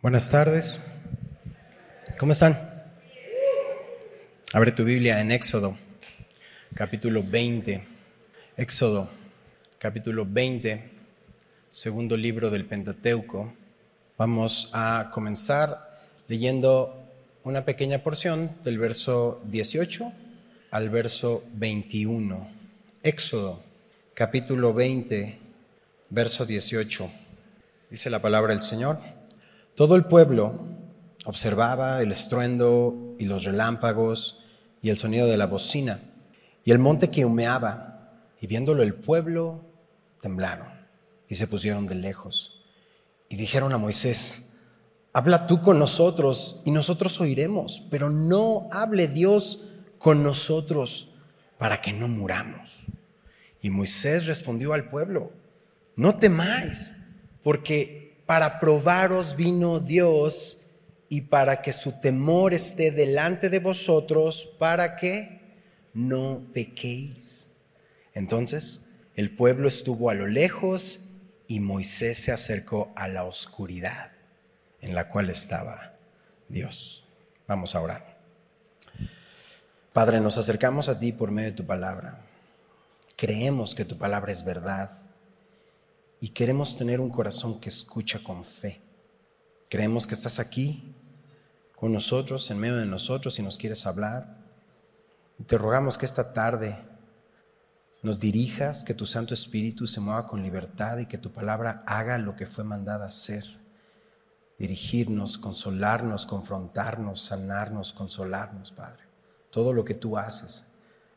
Buenas tardes. ¿Cómo están? Abre tu Biblia en Éxodo, capítulo 20. Éxodo, capítulo 20, segundo libro del Pentateuco. Vamos a comenzar leyendo una pequeña porción del verso 18 al verso 21. Éxodo, capítulo 20, verso 18. Dice la palabra del Señor. Todo el pueblo observaba el estruendo y los relámpagos y el sonido de la bocina y el monte que humeaba, y viéndolo el pueblo temblaron y se pusieron de lejos y dijeron a Moisés, habla tú con nosotros y nosotros oiremos, pero no hable Dios con nosotros para que no muramos. Y Moisés respondió al pueblo, no temáis, porque para probaros vino Dios y para que su temor esté delante de vosotros, para que no pequéis. Entonces el pueblo estuvo a lo lejos y Moisés se acercó a la oscuridad en la cual estaba Dios. Vamos a orar. Padre, nos acercamos a ti por medio de tu palabra. Creemos que tu palabra es verdad y queremos tener un corazón que escucha con fe. Creemos que estás aquí con nosotros, en medio de nosotros y nos quieres hablar. Te rogamos que esta tarde nos dirijas, que tu Santo Espíritu se mueva con libertad y que tu palabra haga lo que fue mandada hacer. Dirigirnos, consolarnos, confrontarnos, sanarnos, consolarnos, Padre. Todo lo que tú haces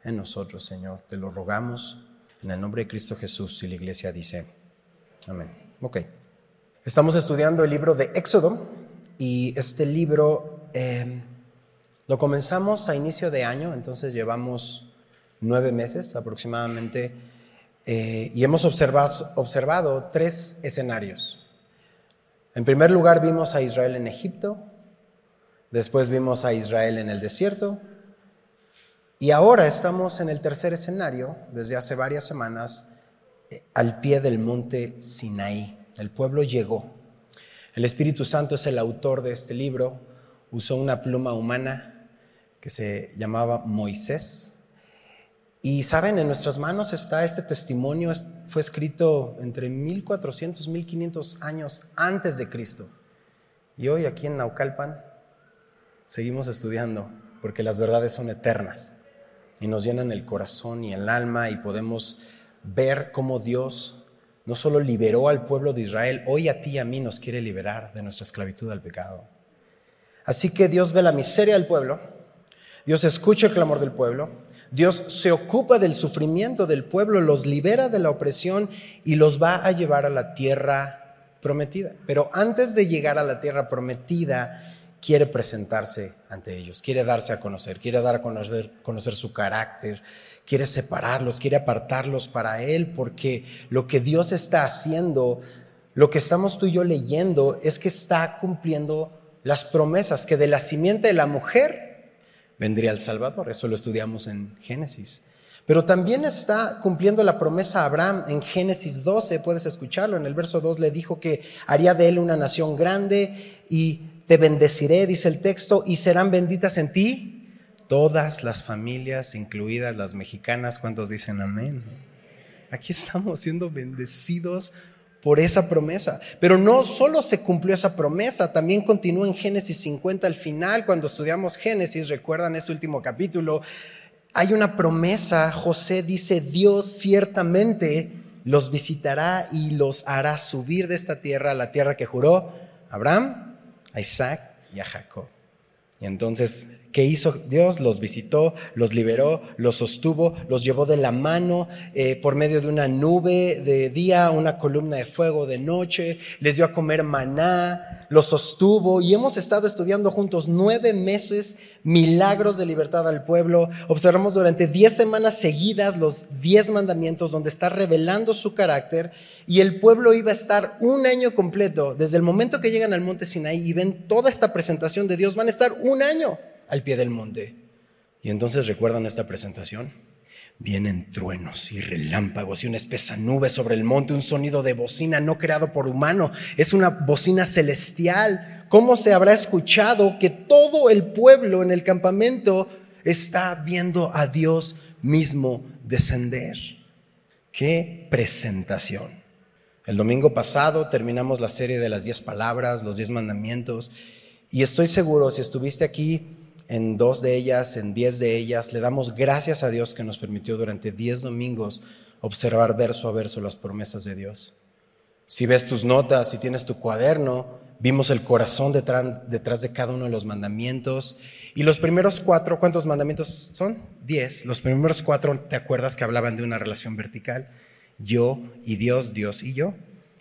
en nosotros, Señor, te lo rogamos en el nombre de Cristo Jesús y la iglesia dice, Amén. Ok. Estamos estudiando el libro de Éxodo y este libro eh, lo comenzamos a inicio de año, entonces llevamos nueve meses aproximadamente eh, y hemos observado tres escenarios. En primer lugar vimos a Israel en Egipto, después vimos a Israel en el desierto y ahora estamos en el tercer escenario, desde hace varias semanas, al pie del monte Sinaí. El pueblo llegó. El Espíritu Santo es el autor de este libro. Usó una pluma humana que se llamaba Moisés. Y saben, en nuestras manos está este testimonio, fue escrito entre 1400 y 1500 años antes de Cristo. Y hoy aquí en Naucalpan seguimos estudiando porque las verdades son eternas y nos llenan el corazón y el alma y podemos ver cómo Dios no solo liberó al pueblo de Israel, hoy a ti y a mí nos quiere liberar de nuestra esclavitud al pecado. Así que Dios ve la miseria del pueblo, Dios escucha el clamor del pueblo, Dios se ocupa del sufrimiento del pueblo, los libera de la opresión y los va a llevar a la tierra prometida. Pero antes de llegar a la tierra prometida, quiere presentarse ante ellos, quiere darse a conocer, quiere dar a conocer, su carácter, quiere separarlos, quiere apartarlos para Él, porque lo que Dios está haciendo, lo que estamos tú y yo leyendo, es que está cumpliendo las promesas, que de la simiente de la mujer vendría el Salvador. Eso lo estudiamos en Génesis. Pero también está cumpliendo la promesa a Abraham en Génesis 12, puedes escucharlo, en el verso 2 le dijo que haría de él una nación grande y te bendeciré, dice el texto, y serán benditas en ti todas las familias, incluidas las mexicanas, ¿cuántos dicen amén? Aquí estamos siendo bendecidos por esa promesa. Pero no solo se cumplió esa promesa, también continúa en Génesis 50 al final, cuando estudiamos Génesis, recuerdan ese último capítulo, hay una promesa, José dice, Dios ciertamente los visitará y los hará subir de esta tierra a la tierra que juró Abraham, a Isaac y a Jacob. Y entonces ¿Qué hizo Dios? Los visitó, los liberó, los sostuvo, los llevó de la mano eh, por medio de una nube de día, una columna de fuego de noche, les dio a comer maná, los sostuvo y hemos estado estudiando juntos nueve meses milagros de libertad al pueblo. Observamos durante diez semanas seguidas los diez mandamientos donde está revelando su carácter y el pueblo iba a estar un año completo, desde el momento que llegan al monte Sinaí y ven toda esta presentación de Dios, van a estar un año al pie del monte. Y entonces recuerdan esta presentación. Vienen truenos y relámpagos y una espesa nube sobre el monte, un sonido de bocina no creado por humano, es una bocina celestial ¿Cómo se habrá escuchado que todo el pueblo en el campamento está viendo a Dios mismo descender? ¡Qué presentación! El domingo pasado terminamos la serie de las diez palabras, los diez mandamientos, y estoy seguro, si estuviste aquí en dos de ellas, en diez de ellas, le damos gracias a Dios que nos permitió durante diez domingos observar verso a verso las promesas de Dios. Si ves tus notas, si tienes tu cuaderno, vimos el corazón detrás, de cada uno de los mandamientos. Y los primeros cuatro, ¿cuántos mandamientos son? Diez. Los primeros cuatro, ¿te acuerdas que hablaban de una relación vertical? yo y Dios, Dios y yo.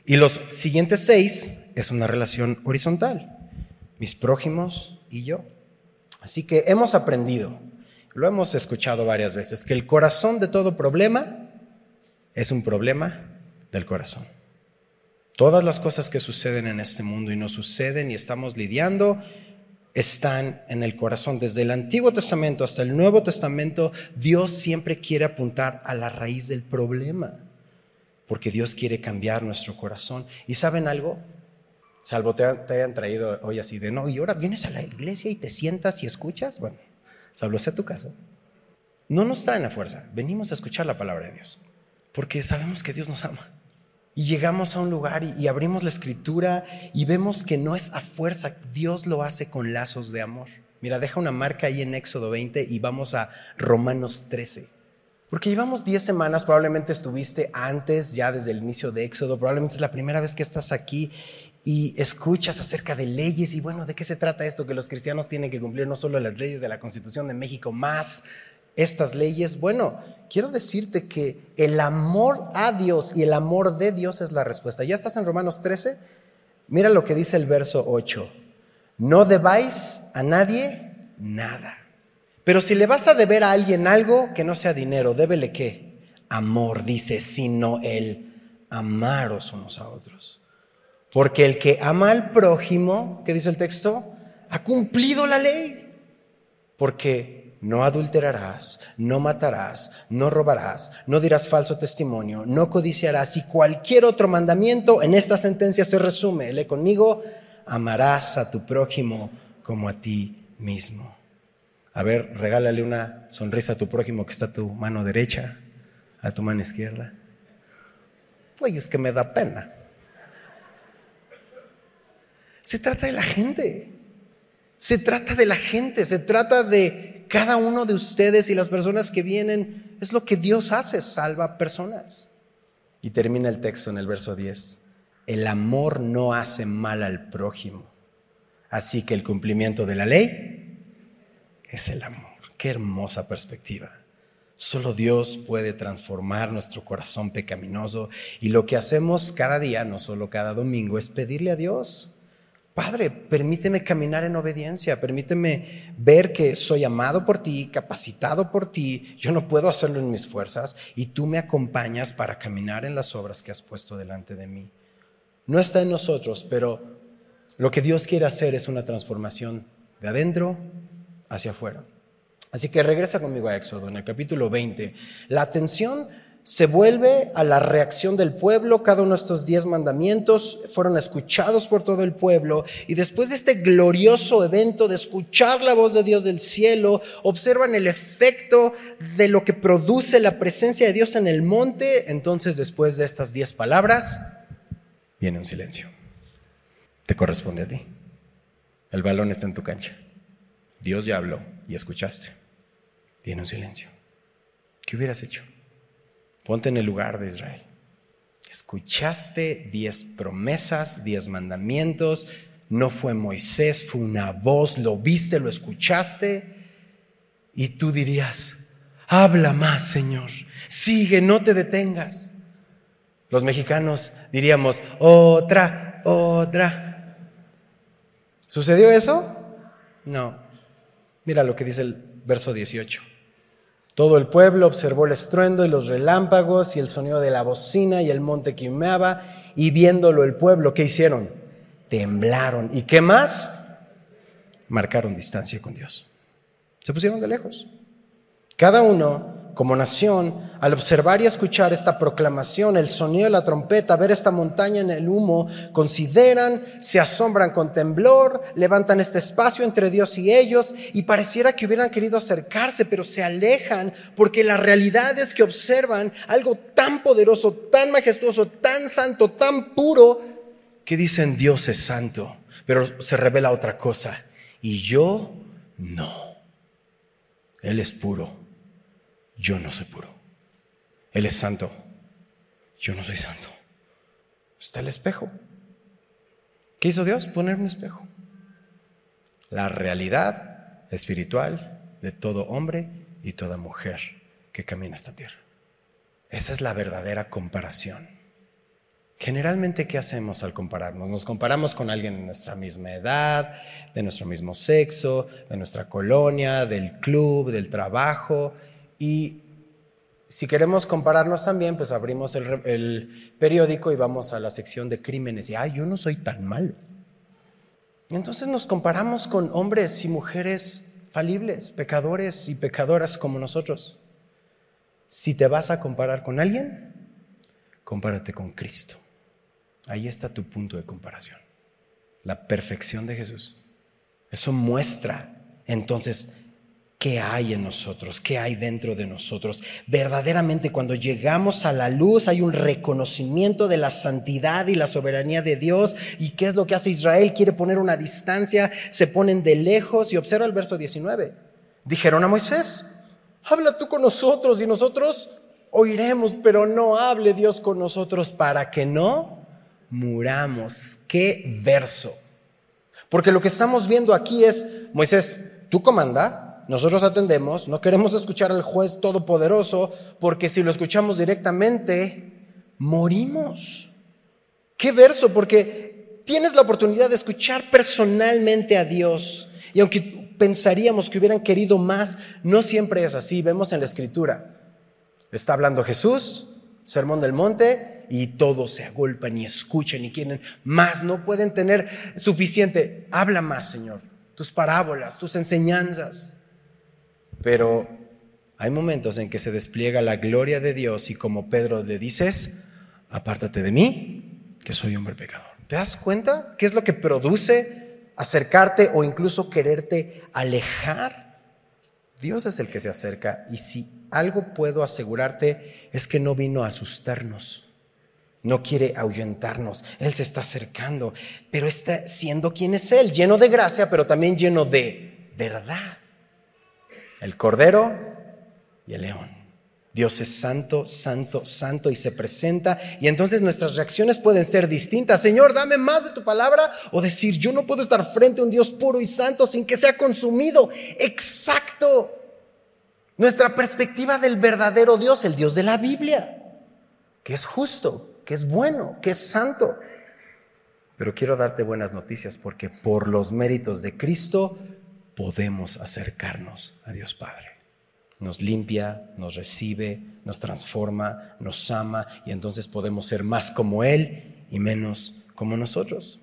Y los siguientes seis es una relación horizontal, mis prójimos y yo. Así que hemos aprendido, lo hemos escuchado varias veces, que el corazón de todo problema es un problema del corazón. Todas las cosas que suceden en este mundo y no suceden y estamos lidiando están en el corazón. Desde el Antiguo Testamento hasta el Nuevo Testamento, Dios siempre quiere apuntar a la raíz del problema porque Dios quiere cambiar nuestro corazón. ¿Y saben algo? Salvo te, hayan traído hoy así de, no, y ahora vienes a la iglesia y te sientas y escuchas. Bueno, salvo sea tu caso. No nos traen a fuerza, venimos a escuchar la palabra de Dios, porque sabemos que Dios nos ama. Y llegamos a un lugar y, y abrimos la escritura y vemos que no es a fuerza, Dios lo hace con lazos de amor. Mira, deja una marca ahí en Éxodo 20 y vamos a Romanos 13. Porque llevamos 10 semanas, probablemente estuviste antes, ya desde el inicio de Éxodo, probablemente es la primera vez que estás aquí y escuchas acerca de leyes y bueno, ¿de qué se trata esto? Que los cristianos tienen que cumplir no solo las leyes de la Constitución de México, más estas leyes. Bueno, quiero decirte que el amor a Dios y el amor de Dios es la respuesta. ¿Ya estás en Romanos 13? Mira lo que dice el verso 8. No debáis a nadie nada. Pero si le vas a deber a alguien algo que no sea dinero, débele qué? Amor, dice, sino el amaros unos a otros. Porque el que ama al prójimo, ¿qué dice el texto? Ha cumplido la ley. Porque no adulterarás, no matarás, no robarás, no dirás falso testimonio, no codiciarás y cualquier otro mandamiento en esta sentencia se resume. Lee conmigo, amarás a tu prójimo como a ti mismo. A ver, regálale una sonrisa a tu prójimo que está a tu mano derecha, a tu mano izquierda. Oye, es que me da pena. Se trata de la gente. Se trata de la gente. Se trata de cada uno de ustedes y las personas que vienen. Es lo que Dios hace, salva personas. Y termina el texto en el verso 10. El amor no hace mal al prójimo. Así que el cumplimiento de la ley es el amor. Qué hermosa perspectiva. Solo Dios puede transformar nuestro corazón pecaminoso y lo que hacemos cada día, no solo cada domingo, es pedirle a Dios, Padre, permíteme caminar en obediencia, permíteme ver que soy amado por ti, capacitado por ti, yo no puedo hacerlo en mis fuerzas y tú me acompañas para caminar en las obras que has puesto delante de mí. No está en nosotros, pero lo que Dios quiere hacer es una transformación de adentro hacia afuera. Así que regresa conmigo a Éxodo, en el capítulo 20. La atención se vuelve a la reacción del pueblo. Cada uno de estos diez mandamientos fueron escuchados por todo el pueblo. Y después de este glorioso evento de escuchar la voz de Dios del cielo, observan el efecto de lo que produce la presencia de Dios en el monte. Entonces, después de estas diez palabras, viene un silencio. Te corresponde a ti. El balón está en tu cancha. Dios ya habló y escuchaste. Viene un silencio. ¿Qué hubieras hecho? Ponte en el lugar de Israel. Escuchaste diez promesas, diez mandamientos. No fue Moisés, fue una voz. Lo viste, lo escuchaste. Y tú dirías, habla más, Señor. Sigue, no te detengas. Los mexicanos diríamos, otra, otra. ¿Sucedió eso? No. Mira lo que dice el verso 18. Todo el pueblo observó el estruendo y los relámpagos y el sonido de la bocina y el monte que humeaba, y viéndolo el pueblo, ¿qué hicieron? Temblaron. ¿Y qué más? Marcaron distancia con Dios. Se pusieron de lejos. Cada uno como nación, al observar y escuchar esta proclamación, el sonido de la trompeta, ver esta montaña en el humo, consideran, se asombran con temblor, levantan este espacio entre Dios y ellos y pareciera que hubieran querido acercarse, pero se alejan porque la realidad es que observan algo tan poderoso, tan majestuoso, tan santo, tan puro, que dicen Dios es santo, pero se revela otra cosa. Y yo no. Él es puro yo no soy puro. Él es santo, yo no soy santo. Está el espejo. ¿Qué hizo Dios? Poner un espejo. La realidad espiritual de todo hombre y toda mujer que camina esta tierra. Esa es la verdadera comparación. Generalmente, ¿qué hacemos al compararnos? Nos comparamos con alguien de nuestra misma edad, de nuestro mismo sexo, de nuestra colonia, del club, del trabajo, y si queremos compararnos también, pues abrimos el, periódico y vamos a la sección de crímenes y, ay, yo no soy tan malo. Entonces nos comparamos con hombres y mujeres falibles, pecadores y pecadoras como nosotros. Si te vas a comparar con alguien, compárate con Cristo. Ahí está tu punto de comparación. La perfección de Jesús. Eso muestra entonces qué hay en nosotros, qué hay dentro de nosotros. Verdaderamente cuando llegamos a la luz hay un reconocimiento de la santidad y la soberanía de Dios. ¿Y qué es lo que hace Israel? Quiere poner una distancia, se ponen de lejos y observa el verso 19. Dijeron a Moisés, habla tú con nosotros y nosotros oiremos, pero no hable Dios con nosotros para que no muramos. Qué verso. Porque lo que estamos viendo aquí es, Moisés, tú comanda, nosotros atendemos, no queremos escuchar al juez todopoderoso porque si lo escuchamos directamente, morimos. ¿Qué verso? Porque tienes la oportunidad de escuchar personalmente a Dios. Y aunque pensaríamos que hubieran querido más, no siempre es así. Vemos en la escritura. Está hablando Jesús, Sermón del Monte, y todos se agolpan y escuchan y quieren más. No pueden tener suficiente. Habla más, Señor. Tus parábolas, tus enseñanzas. Pero hay momentos en que se despliega la gloria de Dios y como Pedro le dices, apártate de mí, que soy hombre pecador. ¿Te das cuenta? ¿Qué es lo que produce acercarte o incluso quererte alejar? Dios es el que se acerca y si algo puedo asegurarte es que no vino a asustarnos. No quiere ahuyentarnos. Él se está acercando, pero está siendo quien es Él, lleno de gracia, pero también lleno de verdad el cordero y el león. Dios es santo, santo, santo y se presenta y entonces nuestras reacciones pueden ser distintas. Señor, dame más de tu palabra o decir, yo no puedo estar frente a un Dios puro y santo sin que sea consumido. Exacto. Nuestra perspectiva del verdadero Dios, el Dios de la Biblia, que es justo, que es bueno, que es santo. Pero quiero darte buenas noticias porque por los méritos de Cristo podemos acercarnos a Dios Padre. Nos limpia, nos recibe, nos transforma, nos ama y entonces podemos ser más como Él y menos como nosotros.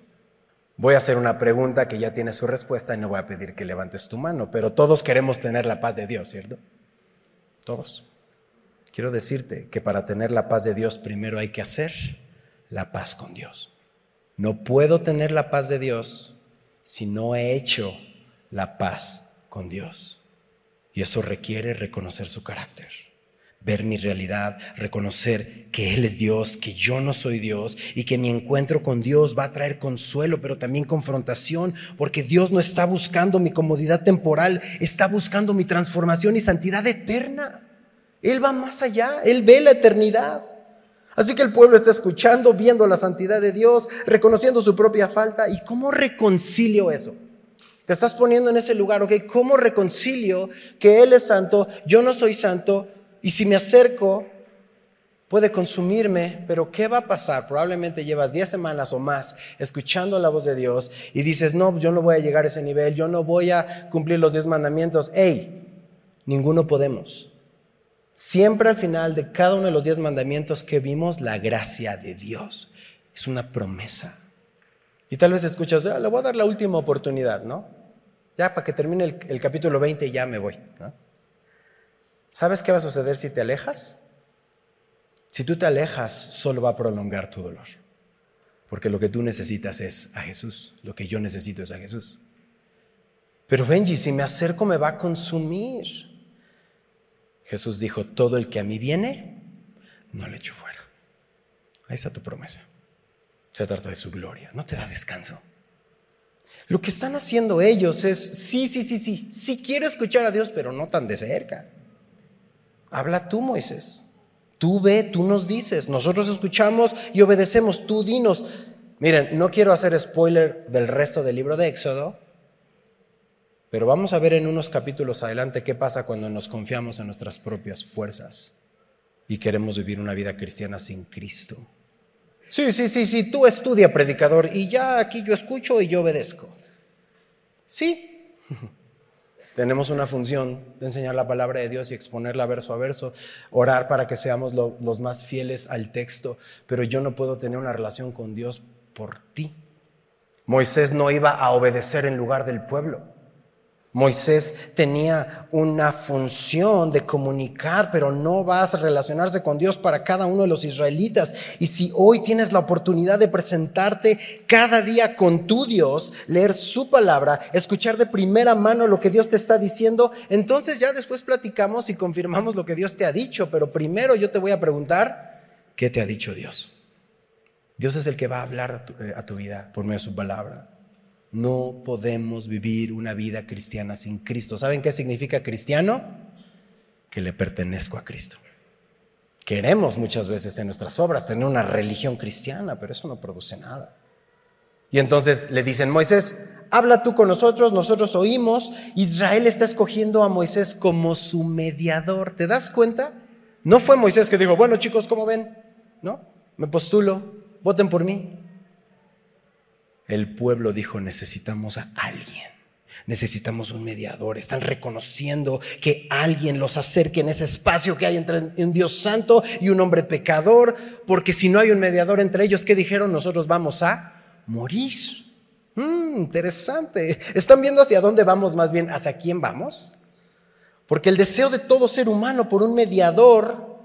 Voy a hacer una pregunta que ya tiene su respuesta y no voy a pedir que levantes tu mano, pero todos queremos tener la paz de Dios, ¿cierto? Todos. Quiero decirte que para tener la paz de Dios primero hay que hacer la paz con Dios. No puedo tener la paz de Dios si no he hecho la paz con Dios. Y eso requiere reconocer su carácter, ver mi realidad, reconocer que Él es Dios, que yo no soy Dios y que mi encuentro con Dios va a traer consuelo, pero también confrontación, porque Dios no está buscando mi comodidad temporal, está buscando mi transformación y santidad eterna. Él va más allá, Él ve la eternidad. Así que el pueblo está escuchando, viendo la santidad de Dios, reconociendo su propia falta. ¿Y cómo reconcilio eso? Te estás poniendo en ese lugar, ¿ok? ¿Cómo reconcilio que Él es santo, yo no soy santo, y si me acerco, puede consumirme, pero ¿qué va a pasar? Probablemente llevas 10 semanas o más escuchando la voz de Dios y dices, no, yo no voy a llegar a ese nivel, yo no voy a cumplir los 10 mandamientos. ¡Ey! Ninguno podemos. Siempre al final de cada uno de los 10 mandamientos que vimos, la gracia de Dios. Es una promesa. Y tal vez escuchas, ah, le voy a dar la última oportunidad, ¿no? Ya para que termine el, capítulo 20 ya me voy. ¿Sabes qué va a suceder si te alejas? Si tú te alejas, solo va a prolongar tu dolor. Porque lo que tú necesitas es a Jesús. Lo que yo necesito es a Jesús. Pero Benji, si me acerco me va a consumir. Jesús dijo, todo el que a mí viene, no le echo fuera. Ahí está tu promesa. Se trata de su gloria, no te da descanso. Lo que están haciendo ellos es, sí, sí, sí, sí, sí quiero escuchar a Dios, pero no tan de cerca. Habla tú, Moisés. Tú ve, tú nos dices, nosotros escuchamos y obedecemos, tú dinos. Miren, no quiero hacer spoiler del resto del libro de Éxodo, pero vamos a ver en unos capítulos adelante qué pasa cuando nos confiamos en nuestras propias fuerzas y queremos vivir una vida cristiana sin Cristo. Sí, sí, sí, sí, tú estudia, predicador, y ya aquí yo escucho y yo obedezco. Sí, tenemos una función de enseñar la palabra de Dios y exponerla verso a verso, orar para que seamos los más fieles al texto, pero yo no puedo tener una relación con Dios por ti. Moisés no iba a obedecer en lugar del pueblo. Moisés tenía una función de comunicar, pero no vas a relacionarse con Dios para cada uno de los israelitas. Y si hoy tienes la oportunidad de presentarte cada día con tu Dios, leer su palabra, escuchar de primera mano lo que Dios te está diciendo, entonces ya después platicamos y confirmamos lo que Dios te ha dicho. Pero primero yo te voy a preguntar, ¿qué te ha dicho Dios? Dios es el que va a hablar a tu, eh, vida por medio de su palabra. No podemos vivir una vida cristiana sin Cristo. ¿Saben qué significa cristiano? Que le pertenezco a Cristo. Queremos muchas veces en nuestras obras tener una religión cristiana, pero eso no produce nada. Y entonces le dicen, Moisés, habla tú con nosotros, nosotros oímos. Israel está escogiendo a Moisés como su mediador. ¿Te das cuenta? No fue Moisés que dijo, bueno chicos, ¿cómo ven? ¿No? Me postulo, voten por mí el pueblo dijo, necesitamos a alguien. Necesitamos un mediador. Están reconociendo que alguien los acerque en ese espacio que hay entre un Dios santo y un hombre pecador, porque si no hay un mediador entre ellos, ¿qué dijeron? Nosotros vamos a morir. Mm, interesante. ¿Están viendo hacia dónde vamos más bien? ¿Hacia quién vamos? Porque el deseo de todo ser humano por un mediador,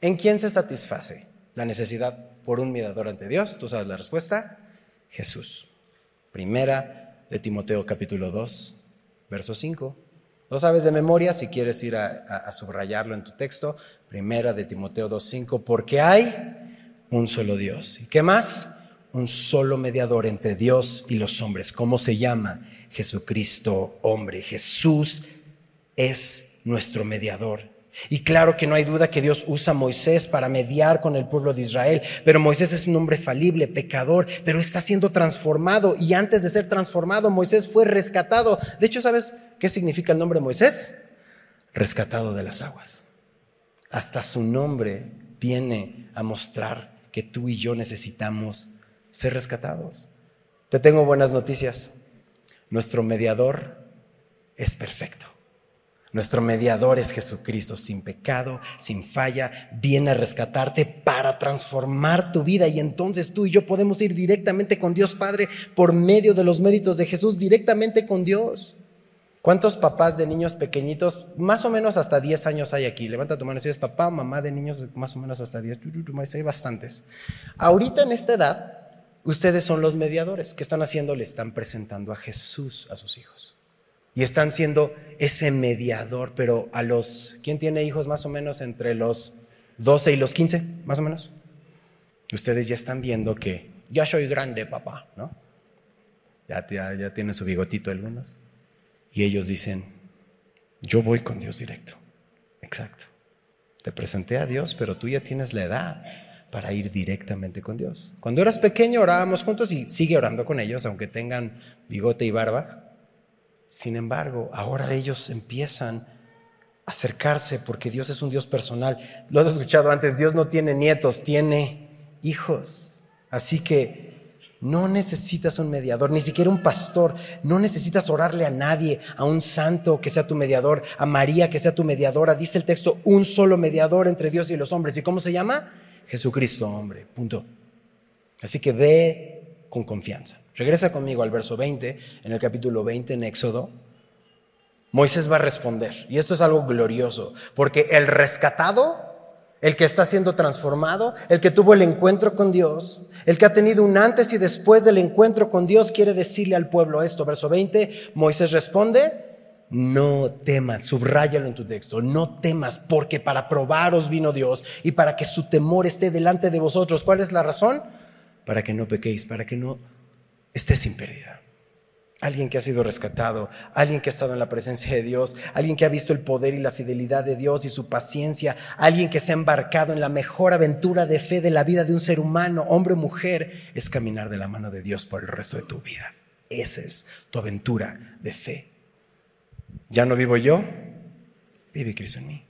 ¿en quién se satisface? La necesidad por un mediador ante Dios. ¿Tú sabes la respuesta? Jesús. Primera de Timoteo capítulo 2, verso 5. Lo sabes de memoria si quieres ir a, subrayarlo en tu texto. Primera de Timoteo 2, 5. Porque hay un solo Dios. ¿Y qué más? Un solo mediador entre Dios y los hombres. ¿Cómo se llama? Jesucristo hombre. Jesús es nuestro mediador. Y claro que no hay duda que Dios usa a Moisés para mediar con el pueblo de Israel, pero Moisés es un hombre falible, pecador, pero está siendo transformado y antes de ser transformado Moisés fue rescatado. De hecho, ¿sabes qué significa el nombre Moisés? Rescatado de las aguas. Hasta su nombre viene a mostrar que tú y yo necesitamos ser rescatados. Te tengo buenas noticias. Nuestro mediador es perfecto. Nuestro mediador es Jesucristo, sin pecado, sin falla, viene a rescatarte para transformar tu vida y entonces tú y yo podemos ir directamente con Dios Padre por medio de los méritos de Jesús, directamente con Dios. ¿Cuántos papás de niños pequeñitos, más o menos hasta 10 años hay aquí? Levanta tu mano si es papá mamá de niños más o menos hasta 10. Hay bastantes. Ahorita en esta edad, ustedes son los mediadores. ¿Qué están haciendo? Le están presentando a Jesús a sus hijos y están siendo ese mediador, pero a los, ¿quién tiene hijos más o menos entre los 12 y los 15, más o menos? Ustedes ya están viendo que ya soy grande, papá, ¿no? Ya, ya, ya su bigotito algunos. Y ellos dicen, yo voy con Dios directo. Exacto. Te presenté a Dios, pero tú ya tienes la edad para ir directamente con Dios. Cuando eras pequeño orábamos juntos y sigue orando con ellos, aunque tengan bigote y barba. Sin embargo, ahora ellos empiezan a acercarse porque Dios es un Dios personal. Lo has escuchado antes, Dios no tiene nietos, tiene hijos. Así que no necesitas un mediador, ni siquiera un pastor. No necesitas orarle a nadie, a un santo que sea tu mediador, a María que sea tu mediadora. Dice el texto, un solo mediador entre Dios y los hombres. ¿Y cómo se llama? Jesucristo, hombre. Punto. Así que ve con confianza. Regresa conmigo al verso 20, en el capítulo 20 en Éxodo. Moisés va a responder. Y esto es algo glorioso, porque el rescatado, el que está siendo transformado, el que tuvo el encuentro con Dios, el que ha tenido un antes y después del encuentro con Dios, quiere decirle al pueblo esto. Verso 20, Moisés responde, no temas, subráyalo en tu texto, no temas, porque para probaros vino Dios y para que su temor esté delante de vosotros. ¿Cuál es la razón? Para que no pequéis, para que no estés sin pérdida. Alguien que ha sido rescatado, alguien que ha estado en la presencia de Dios, alguien que ha visto el poder y la fidelidad de Dios y su paciencia, alguien que se ha embarcado en la mejor aventura de fe de la vida de un ser humano, hombre o mujer, es caminar de la mano de Dios por el resto de tu vida. Esa es tu aventura de fe. Ya no vivo yo, vive Cristo en mí.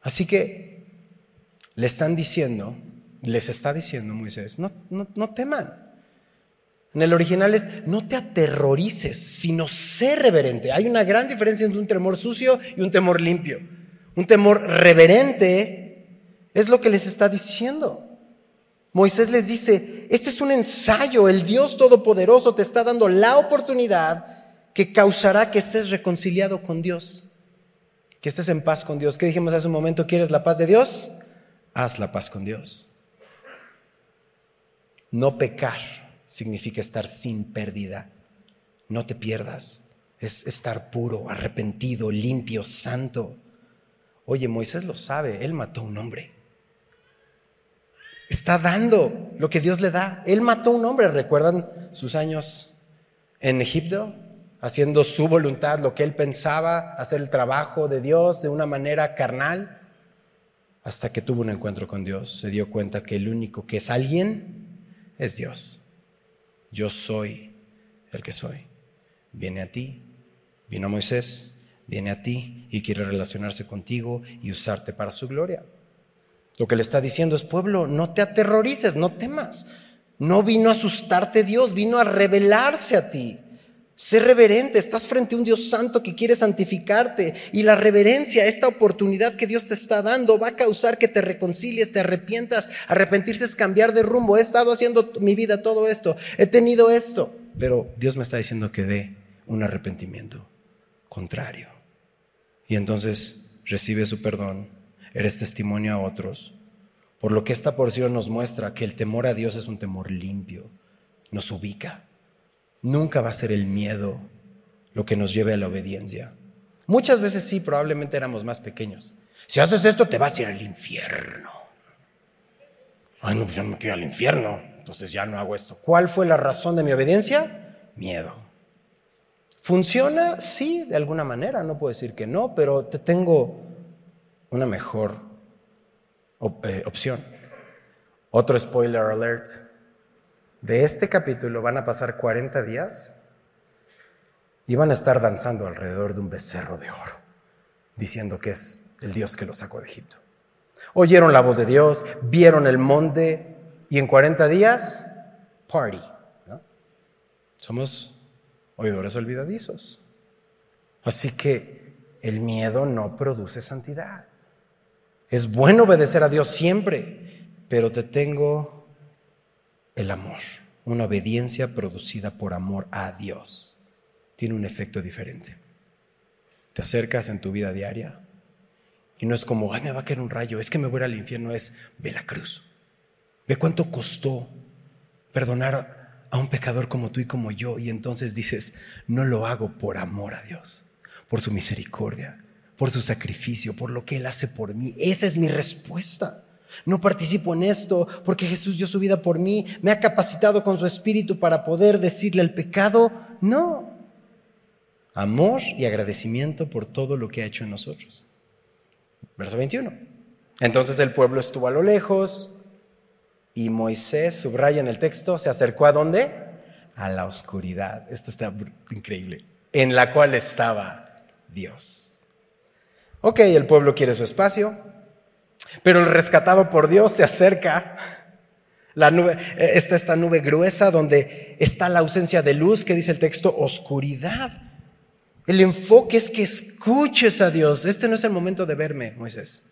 Así que le están diciendo, les está diciendo Moisés, no, no, no teman. En el original es, no te aterrorices, sino sé reverente. Hay una gran diferencia entre un temor sucio y un temor limpio. Un temor reverente es lo que les está diciendo. Moisés les dice, este es un ensayo, el Dios Todopoderoso te está dando la oportunidad que causará que estés reconciliado con Dios, que estés en paz con Dios. ¿Qué dijimos hace un momento? ¿Quieres la paz de Dios? Haz la paz con Dios. No pecar significa estar sin pérdida. No te pierdas. Es estar puro, arrepentido, limpio, santo. Oye, Moisés lo sabe, él mató a un hombre. Está dando lo que Dios le da. Él mató a un hombre. ¿Recuerdan sus años en Egipto? Haciendo su voluntad, lo que él pensaba, hacer el trabajo de Dios de una manera carnal. Hasta que tuvo un encuentro con Dios, se dio cuenta que el único que es alguien es Dios yo soy el que soy. Viene a ti, vino Moisés, viene a ti y quiere relacionarse contigo y usarte para su gloria. Lo que le está diciendo es, pueblo, no te aterrorices, no temas. No vino a asustarte Dios, vino a revelarse a ti. Sé reverente, estás frente a un Dios santo que quiere santificarte y la reverencia, esta oportunidad que Dios te está dando va a causar que te reconcilies, te arrepientas. Arrepentirse es cambiar de rumbo. He estado haciendo mi vida todo esto, he tenido esto, pero Dios me está diciendo que dé un arrepentimiento contrario. Y entonces recibe su perdón, eres testimonio a otros. Por lo que esta porción nos muestra que el temor a Dios es un temor limpio, nos ubica Nunca va a ser el miedo lo que nos lleve a la obediencia. Muchas veces sí, probablemente éramos más pequeños. Si haces esto, te vas a ir al infierno. Ay, no, pues yo no me quiero al infierno, entonces ya no hago esto. ¿Cuál fue la razón de mi obediencia? Miedo. ¿Funciona? Sí, de alguna manera, no puedo decir que no, pero te tengo una mejor eh, opción. Otro spoiler alert de este capítulo van a pasar 40 días y van a estar danzando alrededor de un becerro de oro, diciendo que es el Dios que los sacó de Egipto. Oyeron la voz de Dios, vieron el monte y en 40 días, party. Somos oidores olvidadizos. Así que el miedo no produce santidad. Es bueno obedecer a Dios siempre, pero te tengo el amor, una obediencia producida por amor a Dios, tiene un efecto diferente. Te acercas en tu vida diaria y no es como, ay, me va a caer un rayo, es que me voy al infierno, es, ve la cruz. Ve cuánto costó perdonar a un pecador como tú y como yo. Y entonces dices, no lo hago por amor a Dios, por su misericordia, por su sacrificio, por lo que Él hace por mí. Esa es mi respuesta. No participo en esto porque Jesús dio su vida por mí, me ha capacitado con su espíritu para poder decirle al pecado, no. Amor y agradecimiento por todo lo que ha hecho en nosotros. Verso 21. Entonces el pueblo estuvo a lo lejos y Moisés, subraya en el texto, se acercó a dónde? A la oscuridad. Esto está increíble. En la cual estaba Dios. Ok, el pueblo quiere su espacio, pero el rescatado por Dios se acerca. La nube, eh, esta nube gruesa donde está la ausencia de luz, que dice el texto, oscuridad. El enfoque es que escuches a Dios. Este no es el momento de verme, Moisés.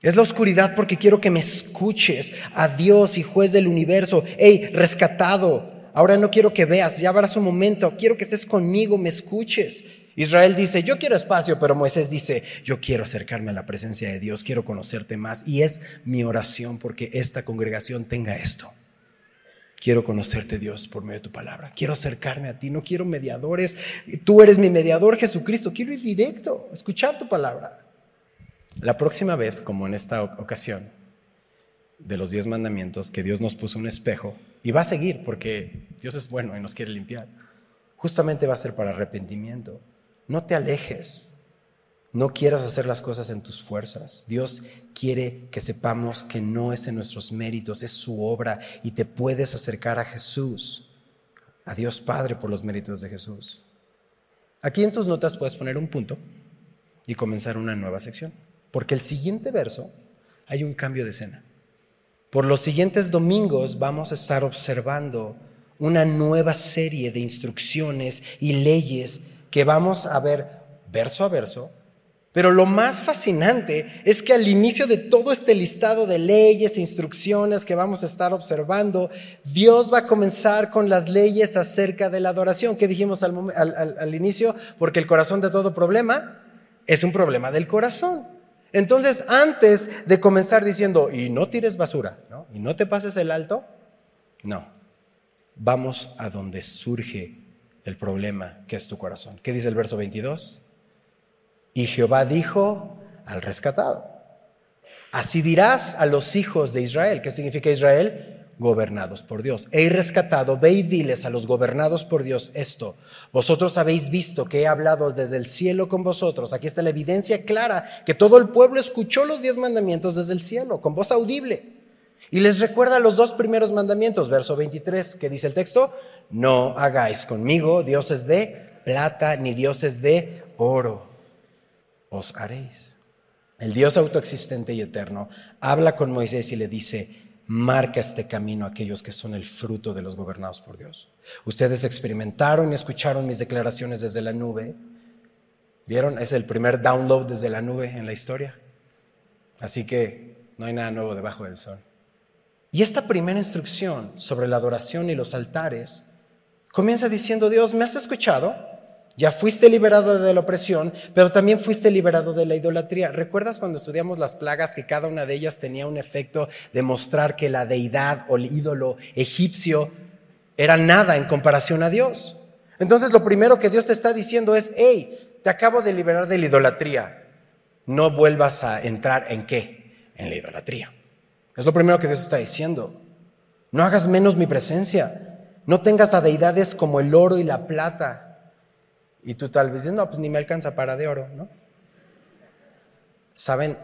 Es la oscuridad porque quiero que me escuches a Dios y juez del universo. Hey, rescatado. Ahora no quiero que veas, ya habrá su momento. Quiero que estés conmigo, me escuches. Israel dice, yo quiero espacio, pero Moisés dice, yo quiero acercarme a la presencia de Dios, quiero conocerte más. Y es mi oración porque esta congregación tenga esto. Quiero conocerte Dios por medio de tu palabra. Quiero acercarme a ti. No quiero mediadores. Tú eres mi mediador, Jesucristo. Quiero ir directo, escuchar tu palabra. La próxima vez, como en esta ocasión, de los diez mandamientos, que Dios nos puso un espejo, y va a seguir porque Dios es bueno y nos quiere limpiar, justamente va a ser para arrepentimiento. No te alejes. No quieras hacer las cosas en tus fuerzas. Dios quiere que sepamos que no es en nuestros méritos, es su obra y te puedes acercar a Jesús, a Dios Padre por los méritos de Jesús. Aquí en tus notas puedes poner un punto y comenzar una nueva sección, porque el siguiente verso hay un cambio de escena. Por los siguientes domingos vamos a estar observando una nueva serie de instrucciones y leyes que vamos a ver verso a verso. Pero lo más fascinante es que al inicio de todo este listado de leyes e instrucciones que vamos a estar observando, Dios va a comenzar con las leyes acerca de la adoración. que dijimos al, inicio? Porque el corazón de todo problema es un problema del corazón. Entonces, antes de comenzar diciendo, y no tires basura, ¿no? y no te pases el alto, no, vamos a donde surge el problema que es tu corazón. ¿Qué dice el verso 22? Y Jehová dijo al rescatado, así dirás a los hijos de Israel. ¿Qué significa Israel? Gobernados por Dios. He rescatado, ve y diles a los gobernados por Dios esto. Vosotros habéis visto que he hablado desde el cielo con vosotros. Aquí está la evidencia clara que todo el pueblo escuchó los diez mandamientos desde el cielo, con voz audible. Y les recuerda los dos primeros mandamientos, verso 23, que dice el texto, no hagáis conmigo dioses de plata ni dioses de oro. Os haréis. El Dios autoexistente y eterno habla con Moisés y le dice, marca este camino a aquellos que son el fruto de los gobernados por Dios. Ustedes experimentaron y escucharon mis declaraciones desde la nube. ¿Vieron? Es el primer download desde la nube en la historia. Así que no hay nada nuevo debajo del sol. Y esta primera instrucción sobre la adoración y los altares Comienza diciendo, Dios, ¿me has escuchado? Ya fuiste liberado de la opresión, pero también fuiste liberado de la idolatría. ¿Recuerdas cuando estudiamos las plagas que cada una de ellas tenía un efecto de mostrar que la deidad o el ídolo egipcio era nada en comparación a Dios? Entonces lo primero que Dios te está diciendo es, hey, te acabo de liberar de la idolatría. No vuelvas a entrar en qué? En la idolatría. Es lo primero que Dios está diciendo. No hagas menos mi presencia. No tengas a deidades como el oro y la plata. Y tú tal vez dices, no, pues ni me alcanza para de oro, ¿no? Saben,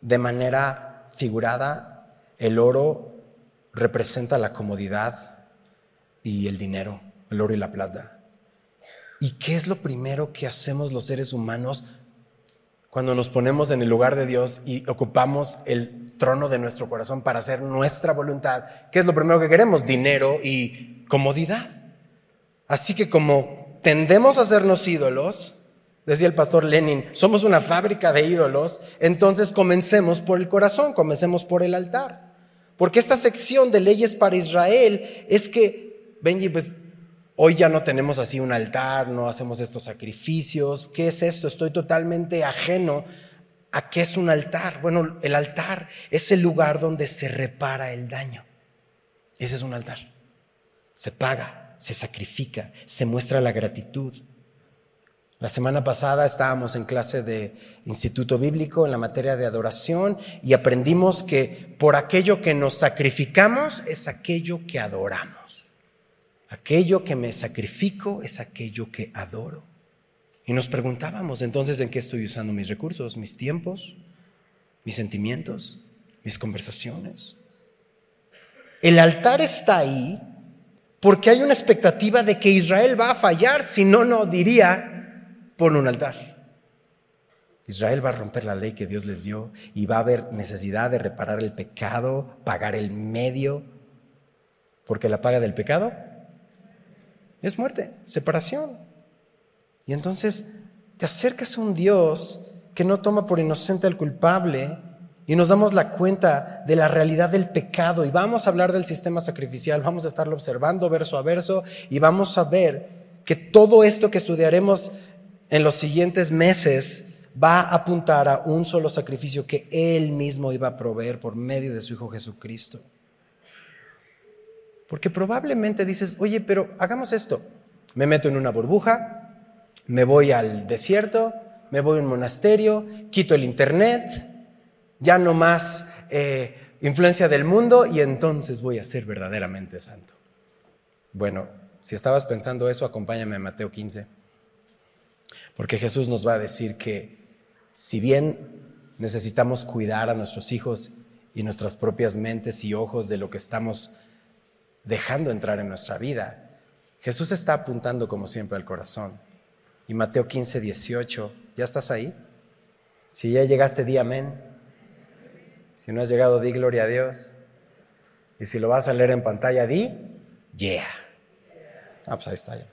de manera figurada, el oro representa la comodidad y el dinero, el oro y la plata. ¿Y qué es lo primero que hacemos los seres humanos cuando nos ponemos en el lugar de Dios y ocupamos el trono de nuestro corazón para hacer nuestra voluntad? ¿Qué es lo primero que queremos? Dinero y comodidad. Así que como tendemos a hacernos ídolos, decía el pastor Lenin, somos una fábrica de ídolos, entonces comencemos por el corazón, comencemos por el altar. Porque esta sección de leyes para Israel es que, Benji, pues hoy ya no tenemos así un altar, no hacemos estos sacrificios. ¿Qué es esto? Estoy totalmente ajeno a qué es un altar. Bueno, el altar es el lugar donde se repara el daño. Ese es un altar se paga, se sacrifica, se muestra la gratitud. La semana pasada estábamos en clase de Instituto Bíblico en la materia de adoración y aprendimos que por aquello que nos sacrificamos es aquello que adoramos. Aquello que me sacrifico es aquello que adoro. Y nos preguntábamos entonces en qué estoy usando mis recursos, mis tiempos, mis sentimientos, mis conversaciones. El altar está ahí porque hay una expectativa de que Israel va a fallar, si no, no diría, pon un altar. Israel va a romper la ley que Dios les dio y va a haber necesidad de reparar el pecado, pagar el medio, porque la paga del pecado es muerte, separación. Y entonces te acercas a un Dios que no toma por inocente al culpable, y nos damos la cuenta de la realidad del pecado y vamos a hablar del sistema sacrificial, vamos a estarlo observando verso a verso y vamos a ver que todo esto que estudiaremos en los siguientes meses va a apuntar a un solo sacrificio que Él mismo iba a proveer por medio de su Hijo Jesucristo. Porque probablemente dices, oye, pero hagamos esto. Me meto en una burbuja, me voy al desierto, me voy a un monasterio, quito el internet, ya no más eh, influencia del mundo y entonces voy a ser verdaderamente santo. Bueno, si estabas pensando eso, acompáñame a Mateo 15. Porque Jesús nos va a decir que si bien necesitamos cuidar a nuestros hijos y nuestras propias mentes y ojos de lo que estamos dejando entrar en nuestra vida, Jesús está apuntando como siempre al corazón. Y Mateo 15, 18, ¿ya estás ahí? Si ya llegaste, di amén. Si no has llegado, di gloria a Dios. Y si lo vas a leer en pantalla, di, yeah. Ah, pues ahí está ya.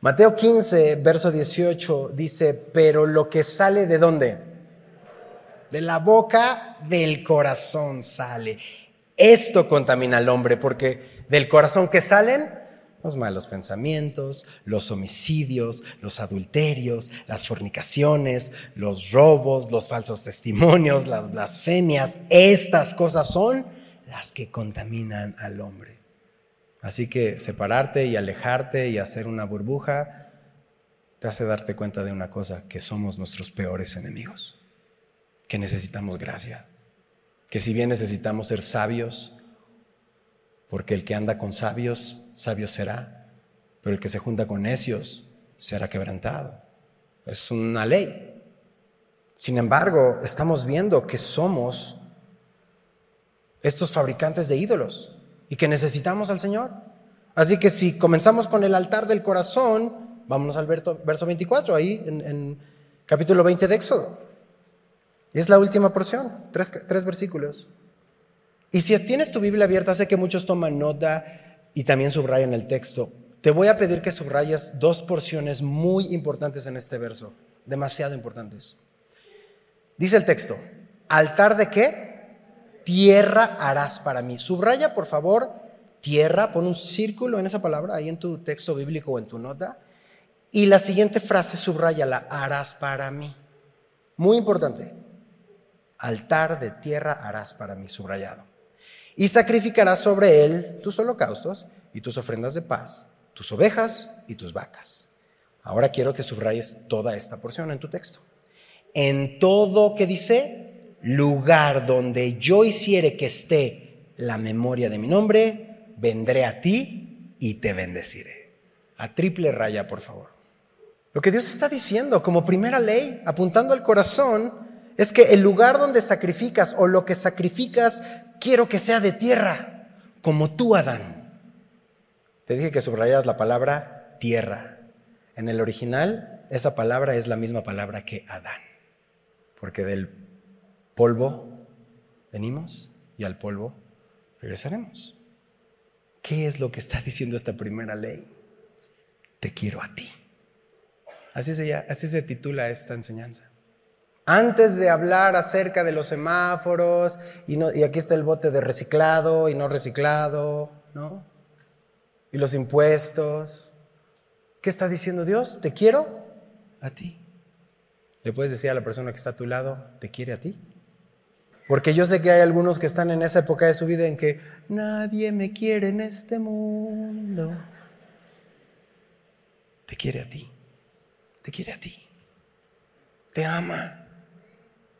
Mateo 15, verso 18 dice, pero lo que sale de dónde? De la boca del corazón sale. Esto contamina al hombre porque del corazón que salen los malos pensamientos, los homicidios, los adulterios, las fornicaciones, los robos, los falsos testimonios, las blasfemias. Estas cosas son las que contaminan al hombre. Así que separarte y alejarte y hacer una burbuja te hace darte cuenta de una cosa, que somos nuestros peores enemigos, que necesitamos gracia, que si bien necesitamos ser sabios, porque el que anda con sabios, sabio será, pero el que se junta con necios será quebrantado. Es una ley. Sin embargo, estamos viendo que somos estos fabricantes de ídolos y que necesitamos al Señor. Así que si comenzamos con el altar del corazón, vámonos al verso 24, ahí en, capítulo 20 de Éxodo. Es la última porción, tres, tres versículos. Y si tienes tu Biblia abierta, sé que muchos toman nota y también subrayan el texto. Te voy a pedir que subrayes dos porciones muy importantes en este verso, demasiado importantes. Dice el texto, altar de qué? tierra harás para mí. Subraya, por favor, tierra, pon un círculo en esa palabra ahí en tu texto bíblico o en tu nota. Y la siguiente frase, subraya la harás para mí. Muy importante. Altar de tierra harás para mí, subrayado. Y sacrificarás sobre él tus holocaustos y tus ofrendas de paz, tus ovejas y tus vacas. Ahora quiero que subrayes toda esta porción en tu texto. En todo que dice, lugar donde yo hiciere que esté la memoria de mi nombre, vendré a ti y te bendeciré. A triple raya, por favor. Lo que Dios está diciendo como primera ley, apuntando al corazón, es que el lugar donde sacrificas o lo que sacrificas, quiero que sea de tierra, como tú, Adán. Te dije que subrayas la palabra tierra. En el original, esa palabra es la misma palabra que Adán, porque del polvo venimos y al polvo regresaremos. ¿Qué es lo que está diciendo esta primera ley? Te quiero a ti. Así se, así se titula esta enseñanza. Antes de hablar acerca de los semáforos, y, y aquí está el bote de reciclado y no reciclado, ¿no? Y los impuestos. ¿Qué está diciendo Dios? Te quiero a ti. Le puedes decir a la persona que está a tu lado, te quiere a ti. Porque yo sé que hay algunos que están en esa época de su vida en que nadie me quiere en este mundo. Te quiere a ti. Te quiere a ti. Te ama.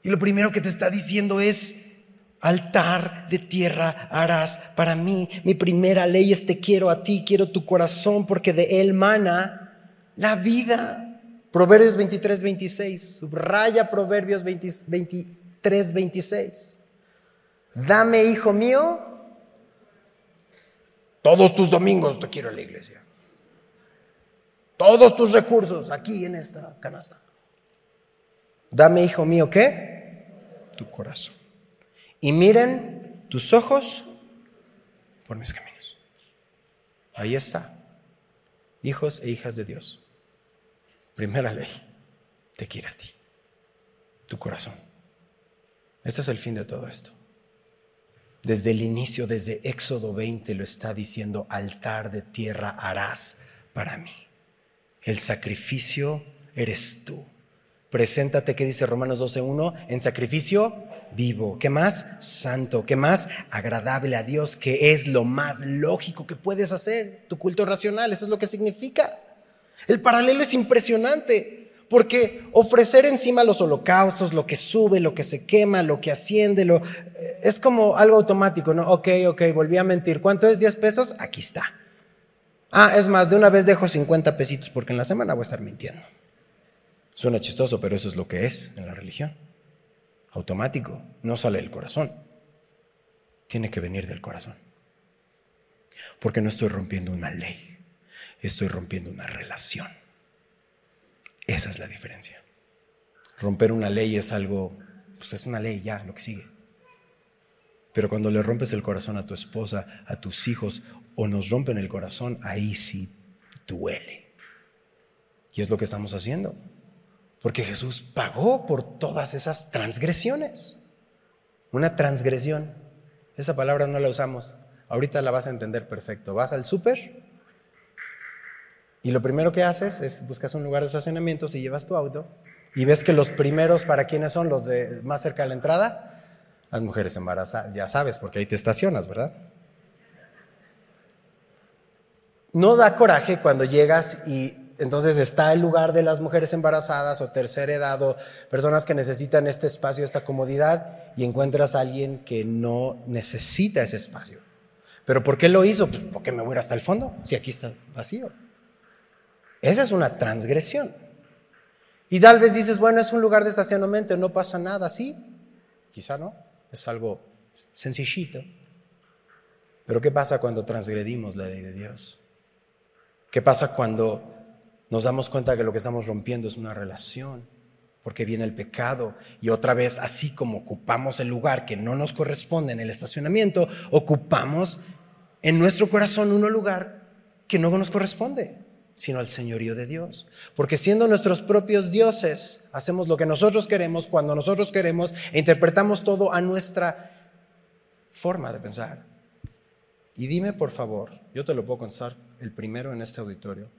Y lo primero que te está diciendo es, altar de tierra harás para mí. Mi primera ley es te quiero a ti, quiero tu corazón, porque de él mana la vida. Proverbios 23, 26. Subraya Proverbios 23. 3:26. Dame, hijo mío, todos tus domingos te quiero en la iglesia. Todos tus recursos aquí en esta canasta. Dame, hijo mío, ¿qué? Tu corazón. Y miren tus ojos por mis caminos. Ahí está. Hijos e hijas de Dios. Primera ley. Te quiere a ti. Tu corazón. Este es el fin de todo esto. Desde el inicio, desde Éxodo 20 lo está diciendo, altar de tierra harás para mí. El sacrificio eres tú. Preséntate, ¿qué dice Romanos 12.1? En sacrificio vivo. ¿Qué más? Santo. ¿Qué más? Agradable a Dios, que es lo más lógico que puedes hacer. Tu culto racional, eso es lo que significa. El paralelo es impresionante. Porque ofrecer encima los holocaustos, lo que sube, lo que se quema, lo que asciende, lo, eh, es como algo automático, ¿no? Ok, ok, volví a mentir. ¿Cuánto es 10 pesos? Aquí está. Ah, es más, de una vez dejo 50 pesitos porque en la semana voy a estar mintiendo. Suena chistoso, pero eso es lo que es en la religión. Automático, no sale del corazón. Tiene que venir del corazón. Porque no estoy rompiendo una ley, estoy rompiendo una relación. Esa es la diferencia. Romper una ley es algo, pues es una ley ya, lo que sigue. Pero cuando le rompes el corazón a tu esposa, a tus hijos, o nos rompen el corazón, ahí sí duele. Y es lo que estamos haciendo. Porque Jesús pagó por todas esas transgresiones. Una transgresión. Esa palabra no la usamos. Ahorita la vas a entender perfecto. Vas al súper y lo primero que haces es buscas un lugar de estacionamiento si llevas tu auto y ves que los primeros, ¿para quiénes son los de más cerca de la entrada? Las mujeres embarazadas, ya sabes, porque ahí te estacionas, ¿verdad? No da coraje cuando llegas y entonces está el lugar de las mujeres embarazadas o tercera edad o personas que necesitan este espacio, esta comodidad y encuentras a alguien que no necesita ese espacio. ¿Pero por qué lo hizo? Pues porque me voy hasta el fondo, si aquí está vacío. Esa es una transgresión. Y tal vez dices, bueno, es un lugar de estacionamiento, no pasa nada, sí, quizá no, es algo sencillito. Pero ¿qué pasa cuando transgredimos la ley de Dios? ¿Qué pasa cuando nos damos cuenta que lo que estamos rompiendo es una relación? Porque viene el pecado y otra vez, así como ocupamos el lugar que no nos corresponde en el estacionamiento, ocupamos en nuestro corazón un lugar que no nos corresponde sino al señorío de Dios. Porque siendo nuestros propios dioses, hacemos lo que nosotros queremos, cuando nosotros queremos, e interpretamos todo a nuestra forma de pensar. Y dime, por favor, yo te lo puedo contestar el primero en este auditorio.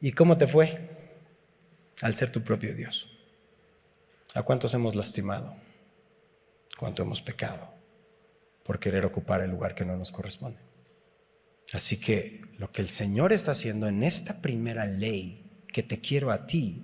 ¿Y cómo te fue al ser tu propio Dios? ¿A cuántos hemos lastimado? ¿Cuánto hemos pecado por querer ocupar el lugar que no nos corresponde? Así que lo que el Señor está haciendo en esta primera ley que te quiero a ti,